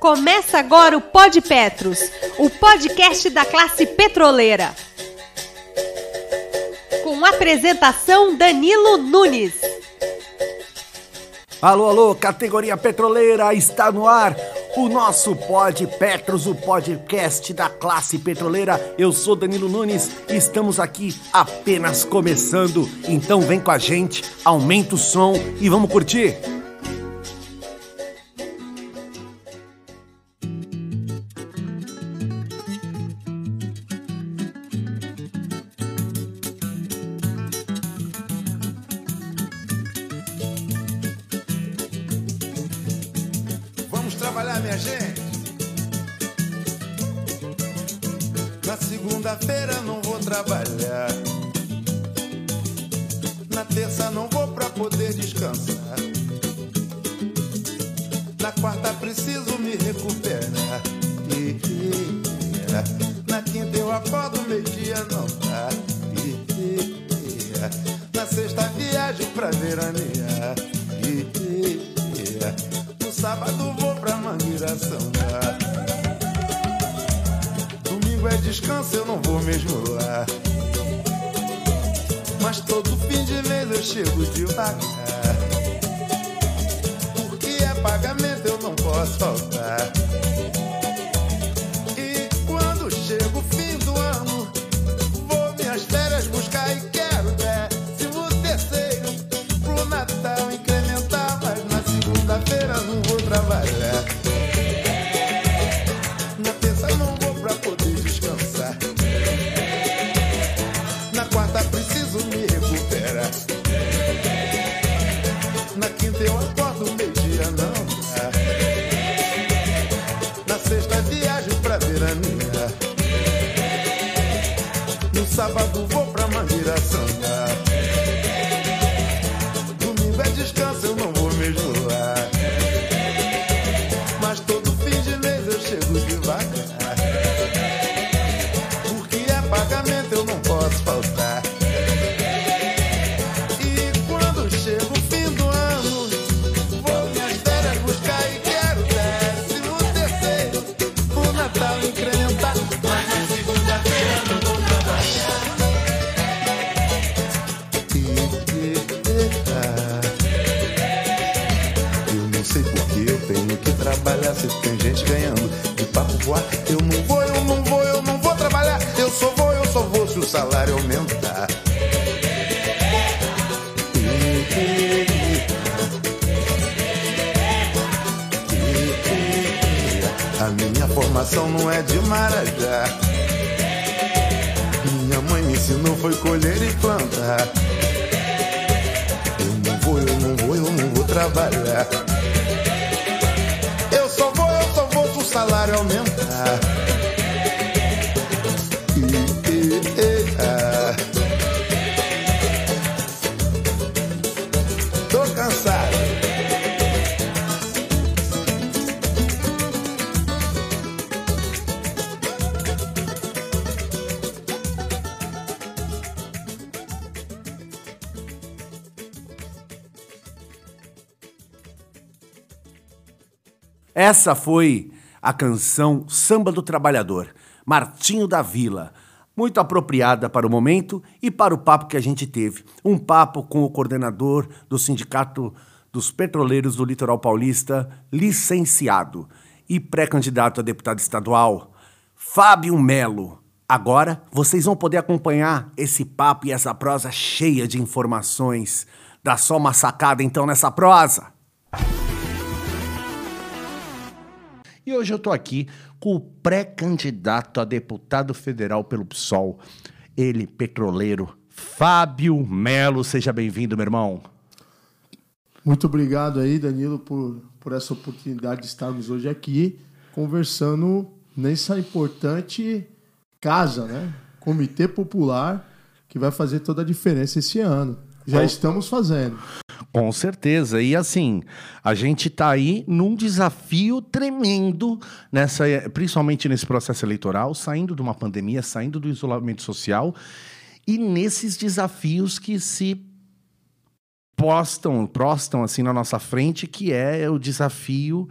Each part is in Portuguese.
Começa agora o Pod Petros, o podcast da classe petroleira. Com apresentação Danilo Nunes. Alô, alô, categoria petroleira, está no ar o nosso Pod Petros, o podcast da classe petroleira. Eu sou Danilo Nunes e estamos aqui apenas começando. Então vem com a gente, aumenta o som e vamos curtir. Trabalhar, minha gente. Na segunda-feira não vou trabalhar. Na terça não vou pra poder descansar. Na quarta preciso me recuperar. Na quinta eu acordo meio-dia não dá. Na sexta descanso, eu não vou mesmo lá. Mas todo fim de mês eu chego devagar. Porque é pagamento, eu não posso faltar. De marajá. Minha mãe me ensinou foi colher e plantar. Eu não vou, eu não vou, eu não vou trabalhar. Eu só vou, eu só vou se o salário aumentar. Essa foi a canção Samba do Trabalhador, Martinho da Vila. Muito apropriada para o momento e para o papo que a gente teve. Um papo com o coordenador do Sindicato dos Petroleiros do Litoral Paulista, licenciado e pré-candidato a deputado estadual, Fábio Melo. Agora vocês vão poder acompanhar esse papo e essa prosa cheia de informações. Dá só uma sacada então nessa prosa. E hoje eu tô aqui com o pré-candidato a deputado federal pelo PSOL, ele, petroleiro, Fábio Melo. Seja bem-vindo, meu irmão. Muito obrigado aí, Danilo, por, por essa oportunidade de estarmos hoje aqui conversando nessa importante casa, né? Comitê Popular, que vai fazer toda a diferença esse ano. Já estamos fazendo. Com certeza. E assim, a gente está aí num desafio tremendo, nessa, principalmente nesse processo eleitoral, saindo de uma pandemia, saindo do isolamento social, e nesses desafios que se postam, prostam assim na nossa frente, que é o desafio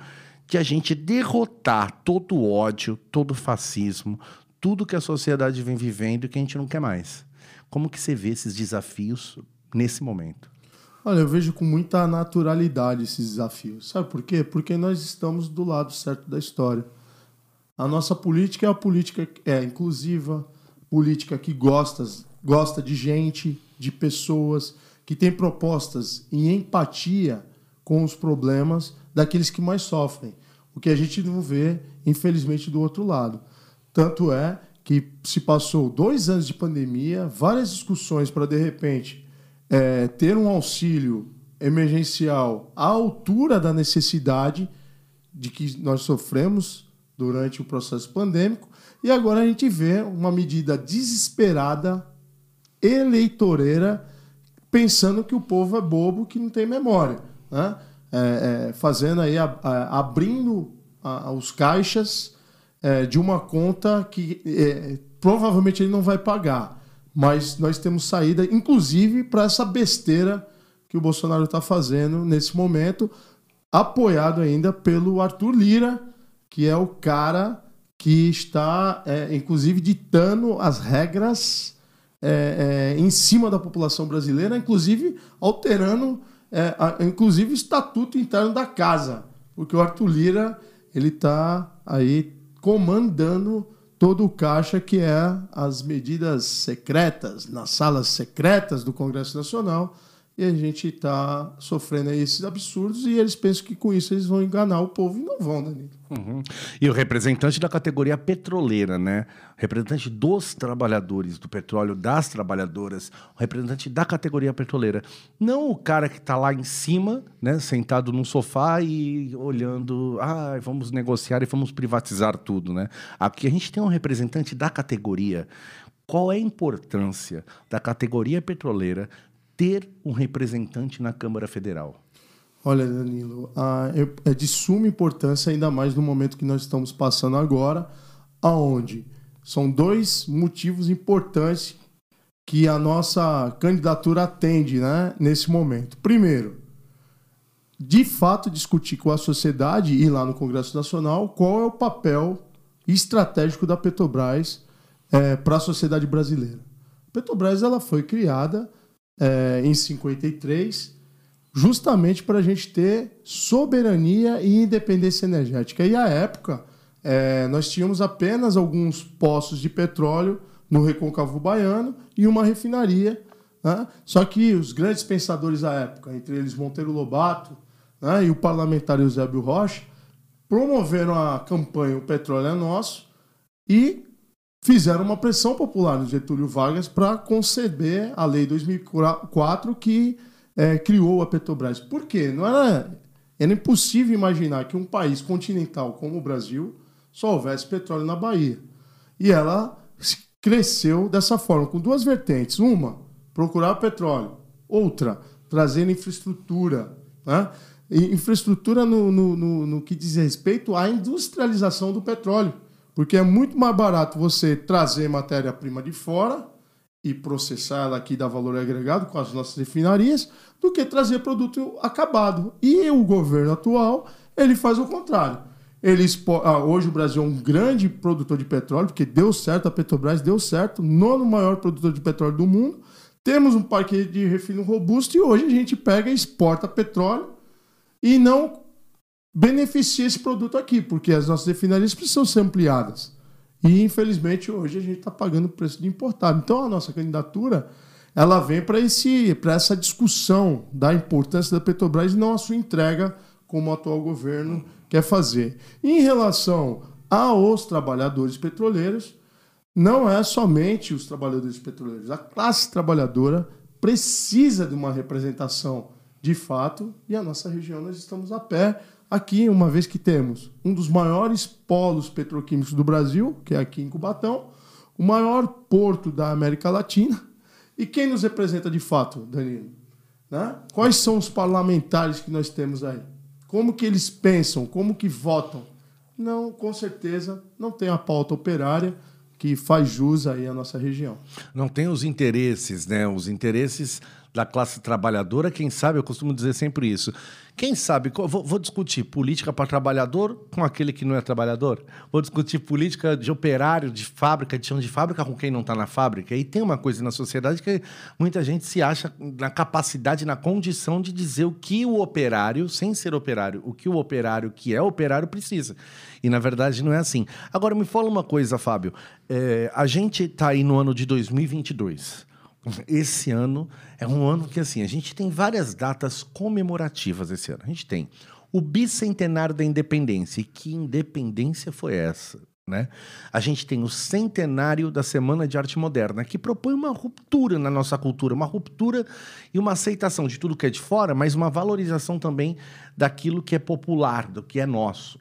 de a gente derrotar todo o ódio, todo o fascismo, tudo que a sociedade vem vivendo e que a gente não quer mais. Como que você vê esses desafios nesse momento? Olha, eu vejo com muita naturalidade esses desafios. Sabe por quê? Porque nós estamos do lado certo da história. A nossa política é a política é inclusiva, política que gosta, gosta de gente, de pessoas, que tem propostas em empatia com os problemas daqueles que mais sofrem. O que a gente não vê, infelizmente, do outro lado. Tanto é que se passou dois anos de pandemia, várias discussões para, de repente, é, ter um auxílio emergencial à altura da necessidade de que nós sofremos durante o processo pandêmico, e agora a gente vê uma medida desesperada, eleitoreira, pensando que o povo é bobo, que não tem memória. Né? É, é, fazendo aí, a, a, abrindo a, os caixas é, de uma conta que é, provavelmente ele não vai pagar. Mas nós temos saída, inclusive, para essa besteira que o Bolsonaro está fazendo nesse momento, apoiado ainda pelo Arthur Lira, que é o cara que está, é, inclusive, ditando as regras é, é, em cima da população brasileira, inclusive alterando, é, a, inclusive, o estatuto interno da casa, porque o Arthur Lira ele está aí comandando todo o caixa que é as medidas secretas nas salas secretas do Congresso Nacional e a gente está sofrendo esses absurdos e eles pensam que com isso eles vão enganar o povo e não vão, Danilo. Uhum. E o representante da categoria petroleira, né? Representante dos trabalhadores do petróleo, das trabalhadoras, o representante da categoria petroleira. Não o cara que está lá em cima, né, sentado num sofá e olhando, ah, vamos negociar e vamos privatizar tudo, né? Aqui a gente tem um representante da categoria. Qual é a importância da categoria petroleira ter um representante na Câmara Federal? Olha, Danilo, é de suma importância, ainda mais no momento que nós estamos passando agora, aonde são dois motivos importantes que a nossa candidatura atende né, nesse momento. Primeiro, de fato discutir com a sociedade e lá no Congresso Nacional qual é o papel estratégico da Petrobras é, para a sociedade brasileira. A Petrobras ela foi criada é, em 53, justamente para a gente ter soberania e independência energética. E à época, é, nós tínhamos apenas alguns poços de petróleo no Recôncavo Baiano e uma refinaria. Né? Só que os grandes pensadores da época, entre eles Monteiro Lobato né, e o parlamentar Eusébio Rocha, promoveram a campanha O Petróleo é Nosso e fizeram uma pressão popular no Getúlio Vargas para conceber a Lei 2004 que é, criou a Petrobras. Por quê? Não era, era impossível imaginar que um país continental como o Brasil só houvesse petróleo na Bahia. E ela cresceu dessa forma, com duas vertentes. Uma, procurar petróleo. Outra, trazer infraestrutura. Né? infraestrutura no, no, no, no que diz respeito à industrialização do petróleo. Porque é muito mais barato você trazer matéria-prima de fora e processar ela aqui, dar valor agregado com as nossas refinarias, do que trazer produto acabado. E o governo atual, ele faz o contrário. Ele expo... ah, hoje o Brasil é um grande produtor de petróleo, porque deu certo, a Petrobras deu certo, nono maior produtor de petróleo do mundo. Temos um parque de refino robusto e hoje a gente pega e exporta petróleo e não beneficia esse produto aqui, porque as nossas refinarias precisam ser ampliadas. E, infelizmente, hoje a gente está pagando o preço de importado. Então, a nossa candidatura ela vem para essa discussão da importância da Petrobras e não a sua entrega, como o atual governo quer fazer. Em relação aos trabalhadores petroleiros, não é somente os trabalhadores petroleiros. A classe trabalhadora precisa de uma representação de fato e a nossa região nós estamos a pé Aqui, uma vez que temos um dos maiores polos petroquímicos do Brasil, que é aqui em Cubatão, o maior porto da América Latina. E quem nos representa de fato, Danilo? Né? Quais são os parlamentares que nós temos aí? Como que eles pensam? Como que votam? Não, com certeza, não tem a pauta operária que faz jus aí à nossa região. Não tem os interesses, né? Os interesses da classe trabalhadora, quem sabe, eu costumo dizer sempre isso. Quem sabe, vou, vou discutir política para trabalhador com aquele que não é trabalhador? Vou discutir política de operário, de fábrica, de chão de fábrica com quem não está na fábrica. E tem uma coisa na sociedade que muita gente se acha na capacidade, na condição de dizer o que o operário, sem ser operário, o que o operário que é operário precisa. E na verdade não é assim. Agora me fala uma coisa, Fábio. É, a gente está aí no ano de 2022 esse ano é um ano que assim a gente tem várias datas comemorativas esse ano. A gente tem o bicentenário da independência. E que independência foi essa? Né? A gente tem o centenário da Semana de Arte Moderna, que propõe uma ruptura na nossa cultura, uma ruptura e uma aceitação de tudo que é de fora, mas uma valorização também daquilo que é popular, do que é nosso.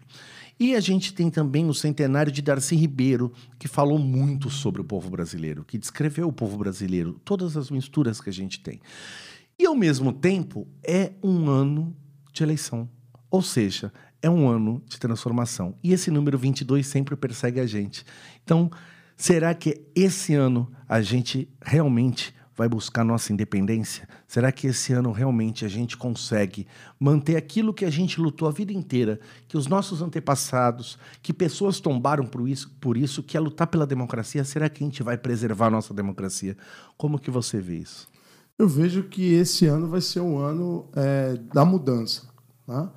E a gente tem também o centenário de Darcy Ribeiro, que falou muito sobre o povo brasileiro, que descreveu o povo brasileiro, todas as misturas que a gente tem. E ao mesmo tempo é um ano de eleição. Ou seja, é um ano de transformação. E esse número 22 sempre persegue a gente. Então, será que esse ano a gente realmente vai buscar nossa independência? Será que esse ano realmente a gente consegue manter aquilo que a gente lutou a vida inteira, que os nossos antepassados, que pessoas tombaram por isso, por isso, que é lutar pela democracia? Será que a gente vai preservar nossa democracia? Como que você vê isso? Eu vejo que esse ano vai ser um ano é, da mudança. Né?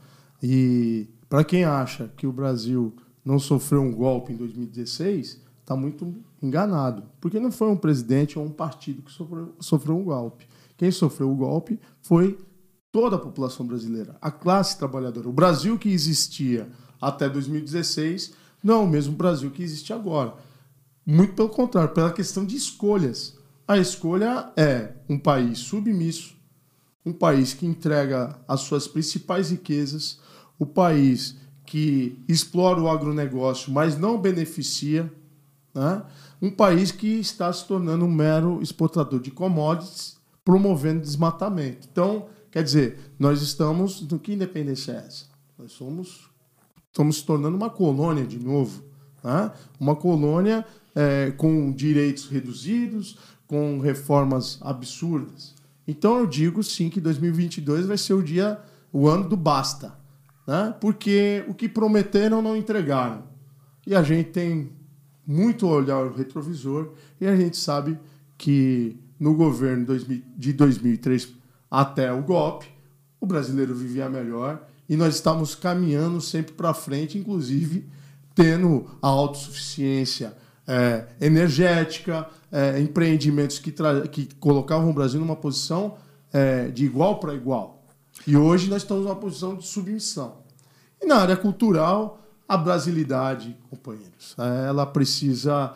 E para quem acha que o Brasil não sofreu um golpe em 2016, está muito enganado. Porque não foi um presidente ou um partido que sofreu, sofreu um golpe. Quem sofreu o golpe foi toda a população brasileira, a classe trabalhadora. O Brasil que existia até 2016 não é o mesmo Brasil que existe agora. Muito pelo contrário, pela questão de escolhas. A escolha é um país submisso, um país que entrega as suas principais riquezas, o país que explora o agronegócio, mas não beneficia né? Um país que está se tornando um mero exportador de commodities, promovendo desmatamento. Então, quer dizer, nós estamos. No que independência é essa? Nós somos. Estamos se tornando uma colônia de novo. Né? Uma colônia é, com direitos reduzidos, com reformas absurdas. Então eu digo sim que 2022 vai ser o dia, o ano do basta, né? Porque o que prometeram não entregaram. E a gente tem muito olhar o retrovisor e a gente sabe que no governo de 2003 até o golpe, o brasileiro vivia melhor e nós estamos caminhando sempre para frente, inclusive tendo a autossuficiência é, energética, é, empreendimentos que, que colocavam o Brasil numa posição é, de igual para igual. E hoje nós estamos numa posição de submissão. E na área cultural, a brasilidade, companheiros. Ela precisa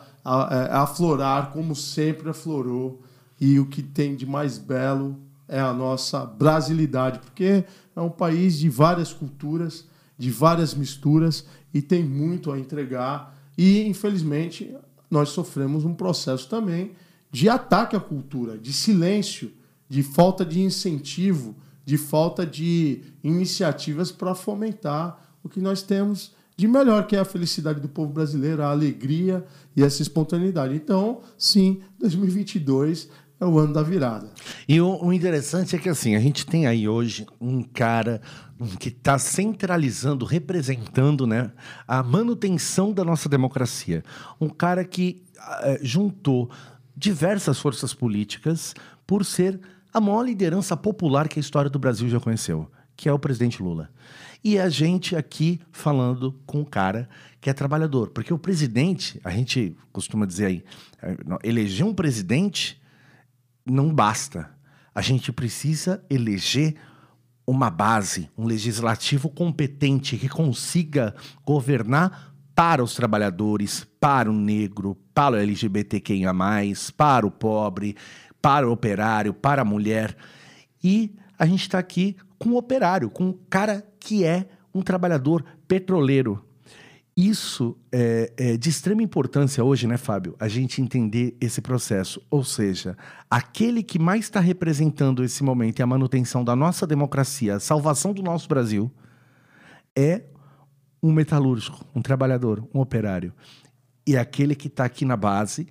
é, aflorar como sempre aflorou. E o que tem de mais belo é a nossa brasilidade, porque é um país de várias culturas, de várias misturas e tem muito a entregar. E, infelizmente, nós sofremos um processo também de ataque à cultura, de silêncio, de falta de incentivo, de falta de iniciativas para fomentar o que nós temos de melhor, que é a felicidade do povo brasileiro, a alegria e essa espontaneidade. Então, sim, 2022 é o ano da virada. E o, o interessante é que assim, a gente tem aí hoje um cara que está centralizando, representando né, a manutenção da nossa democracia. Um cara que uh, juntou diversas forças políticas por ser a maior liderança popular que a história do Brasil já conheceu, que é o presidente Lula. E a gente aqui falando com o cara que é trabalhador. Porque o presidente, a gente costuma dizer aí, é, eleger um presidente não basta. A gente precisa eleger uma base, um legislativo competente que consiga governar para os trabalhadores, para o negro, para o LGBTQIA, para o pobre, para o operário, para a mulher. E a gente está aqui com um operário, com um cara que é um trabalhador petroleiro. Isso é, é, de extrema importância hoje, né, Fábio? A gente entender esse processo. Ou seja, aquele que mais está representando esse momento e a manutenção da nossa democracia, a salvação do nosso Brasil, é um metalúrgico, um trabalhador, um operário. E aquele que está aqui na base,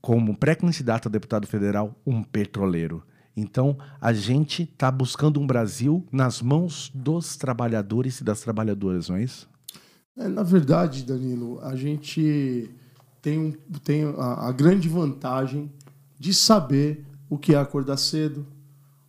como pré-candidato a deputado federal, um petroleiro. Então, a gente está buscando um Brasil nas mãos dos trabalhadores e das trabalhadoras, não é isso? É, na verdade, Danilo, a gente tem, um, tem a, a grande vantagem de saber o que é acordar cedo,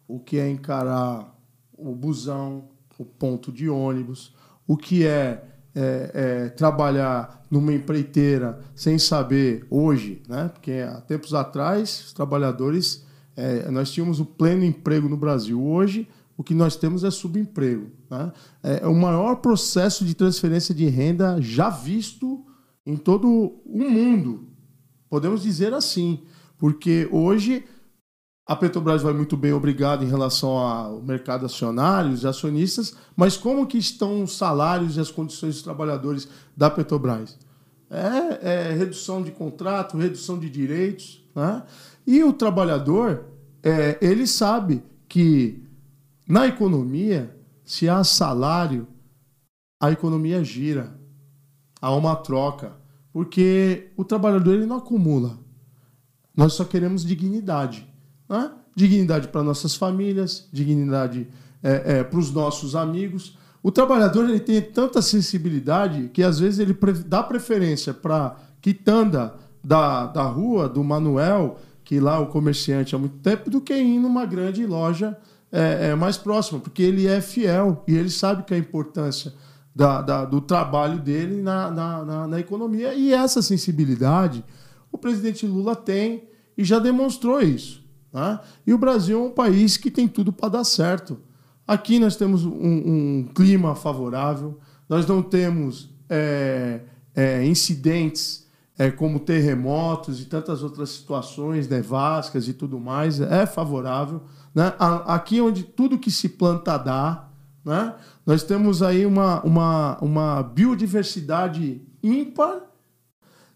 o que é encarar o busão, o ponto de ônibus, o que é, é, é, trabalhar numa empreiteira sem saber hoje, né? Porque há tempos atrás os trabalhadores é, nós tínhamos o pleno emprego no Brasil. Hoje o que nós temos é subemprego. Né? É o maior processo de transferência de renda já visto em todo o mundo. Podemos dizer assim, porque hoje a Petrobras vai muito bem, obrigado, em relação ao mercado acionário, os acionistas, mas como que estão os salários e as condições dos trabalhadores da Petrobras? É, é redução de contrato, redução de direitos, né? E o trabalhador, é, ele sabe que na economia, se há salário, a economia gira. Há uma troca. Porque o trabalhador ele não acumula. Nós só queremos dignidade. Né? Dignidade para nossas famílias, dignidade é, é, para os nossos amigos. O trabalhador ele tem tanta sensibilidade que às vezes ele dá preferência para quitanda da, da rua, do Manuel, que lá o comerciante há muito tempo, do que ir numa grande loja é, é, mais próxima, porque ele é fiel e ele sabe que a importância da, da, do trabalho dele na, na, na, na economia. E essa sensibilidade o presidente Lula tem e já demonstrou isso. Né? E o Brasil é um país que tem tudo para dar certo. Aqui nós temos um, um, clima favorável, nós não temos é, é, incidentes é, como terremotos e tantas outras situações nevascas e tudo mais, é favorável. Né? Aqui onde tudo que se planta dá, né? nós temos aí uma, uma, uma biodiversidade ímpar.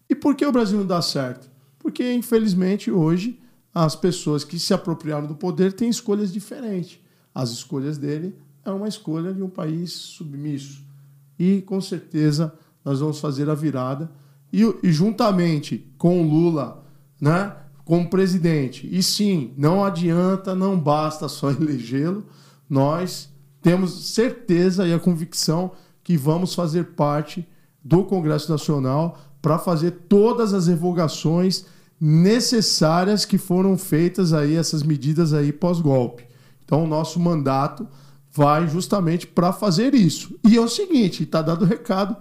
E por que o Brasil não dá certo? Porque, infelizmente, hoje as pessoas que se apropriaram do poder têm escolhas diferentes. As escolhas dele é uma escolha de um país submisso. E, com certeza, nós vamos fazer a virada e, e juntamente com o Lula, né, como presidente, e sim, não adianta, não basta só elegê-lo, nós temos certeza e a convicção que vamos fazer parte do Congresso Nacional para fazer todas as revogações necessárias que foram feitas aí essas medidas aí pós-golpe. Então o nosso mandato vai justamente para fazer isso. E é o seguinte, está dado recado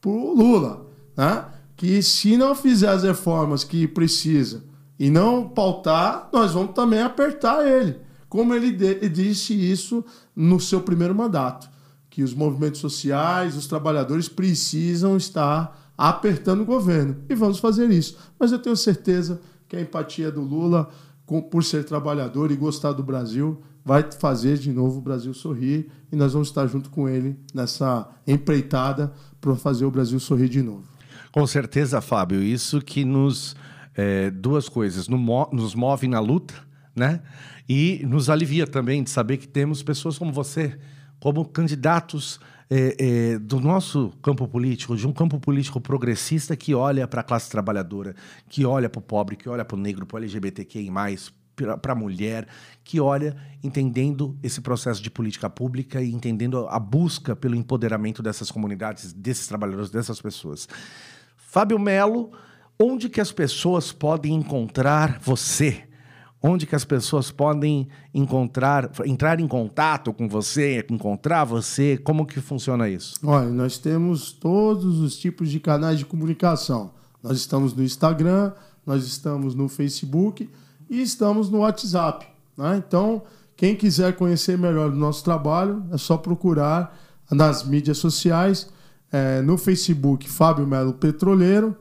para o Lula, né? Que se não fizer as reformas que precisa e não pautar, nós vamos também apertar ele. Como ele disse isso no seu primeiro mandato, que os movimentos sociais, os trabalhadores precisam estar apertando o governo. E vamos fazer isso. Mas eu tenho certeza que a empatia do Lula, por ser trabalhador e gostar do Brasil, vai fazer de novo o Brasil sorrir e nós vamos estar junto com ele nessa empreitada para fazer o Brasil sorrir de novo. Com certeza, Fábio, isso que nos. É, duas coisas, nos move na luta, né? E nos alivia também de saber que temos pessoas como você, como candidatos é, é, do nosso campo político, de um campo político progressista que olha para a classe trabalhadora, que olha para o pobre, que olha para o negro, para o LGBTQI, para a mulher, que olha entendendo esse processo de política pública e entendendo a busca pelo empoderamento dessas comunidades, desses trabalhadores, dessas pessoas. Fábio Melo, onde que as pessoas podem encontrar você? Onde que as pessoas podem encontrar, entrar em contato com você, encontrar você? Como que funciona isso? Olha, nós temos todos os tipos de canais de comunicação. Nós estamos no Instagram, nós estamos no Facebook e estamos no WhatsApp. Né? Então, quem quiser conhecer melhor o nosso trabalho, é só procurar nas mídias sociais é, no Facebook Fábio Melo Petroleiro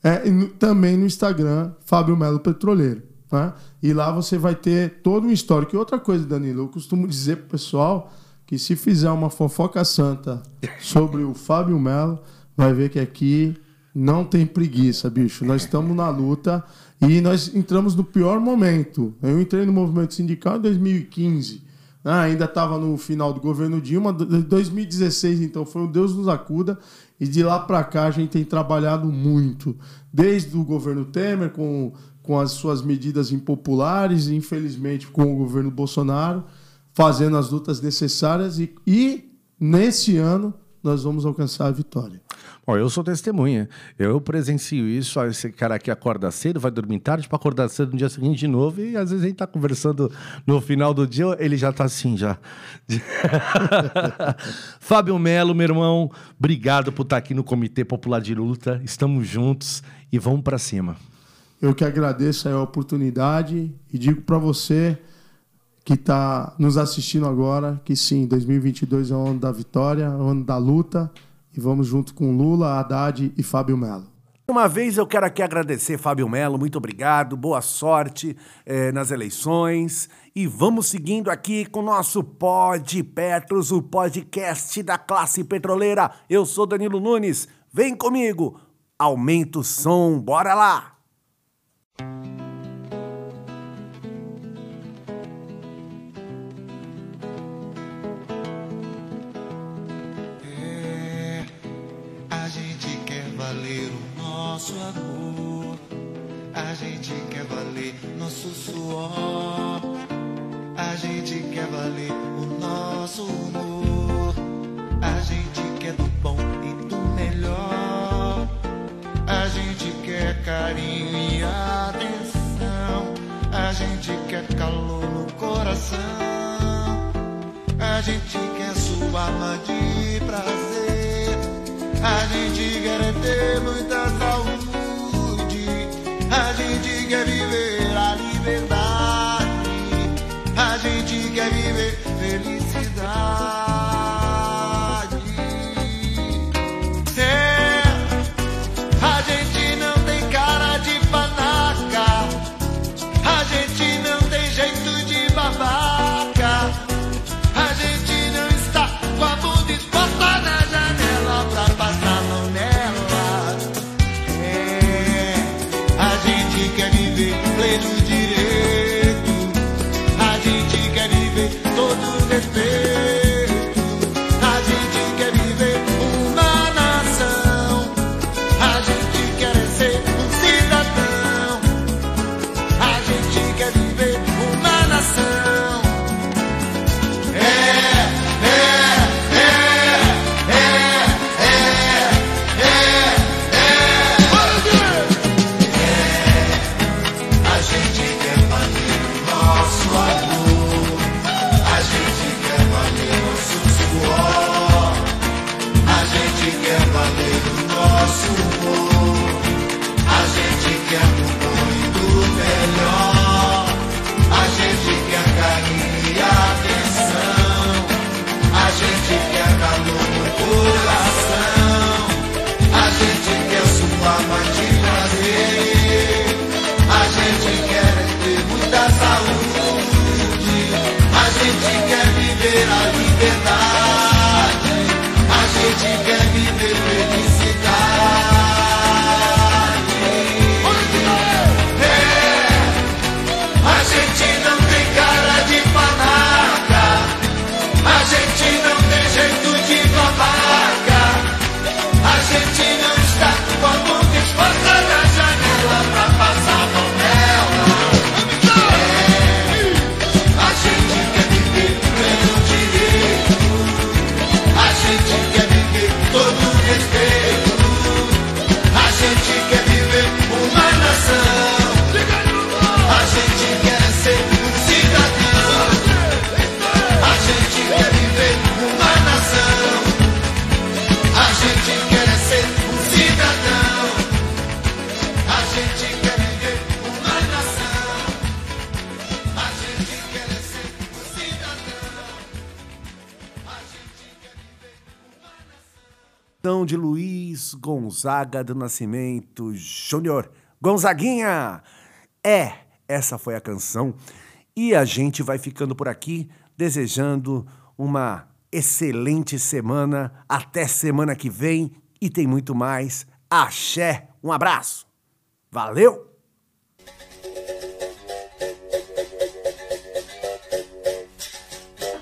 é, e no, também no Instagram Fábio Melo Petroleiro. Tá? E lá você vai ter todo um histórico. E outra coisa, Danilo, eu costumo dizer pro pessoal que se fizer uma fofoca santa sobre o Fábio Melo, vai ver que aqui não tem preguiça, bicho. Nós estamos na luta e nós entramos no pior momento. Eu entrei no movimento sindical em 2015. Ah, ainda estava no final do governo Dilma. 2016, então, foi o Deus nos acuda. E de lá para cá a gente tem trabalhado muito. Desde o governo Temer, com, com as suas medidas impopulares, infelizmente com o governo Bolsonaro, fazendo as lutas necessárias e, e nesse ano nós vamos alcançar a vitória. Bom, eu sou testemunha. Eu presencio isso. Esse cara aqui acorda cedo, vai dormir tarde para acordar cedo no dia seguinte de novo. E às vezes a gente está conversando no final do dia, ele já está assim já. Fábio Melo, meu irmão, obrigado por estar tá aqui no Comitê Popular de Luta. Estamos juntos e vamos para cima. Eu que agradeço a oportunidade e digo para você que está nos assistindo agora que sim, 2022 é o ano da vitória, é o ano da luta e vamos junto com Lula, Haddad e Fábio Melo. Uma vez eu quero aqui agradecer Fábio Melo, muito obrigado, boa sorte eh, nas eleições e vamos seguindo aqui com o nosso Pod Petros, o podcast da classe petroleira. Eu sou Danilo Nunes, vem comigo, aumenta o som, bora lá! Nosso amor. A gente quer valer nosso suor. A gente quer valer o nosso humor. A gente quer do bom e do melhor. A gente quer carinho e atenção. A gente quer calor no coração. A gente quer sua alma de prazer. A gente quer ter muita saúde. A gente quer viver de Luiz Gonzaga do Nascimento Júnior. Gonzaguinha! É, essa foi a canção. E a gente vai ficando por aqui, desejando uma excelente semana. Até semana que vem e tem muito mais. Axé, um abraço. Valeu!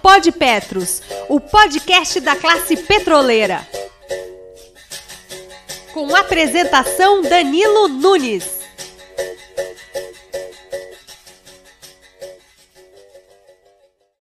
Pod Petros, o podcast da classe petroleira com apresentação Danilo Nunes.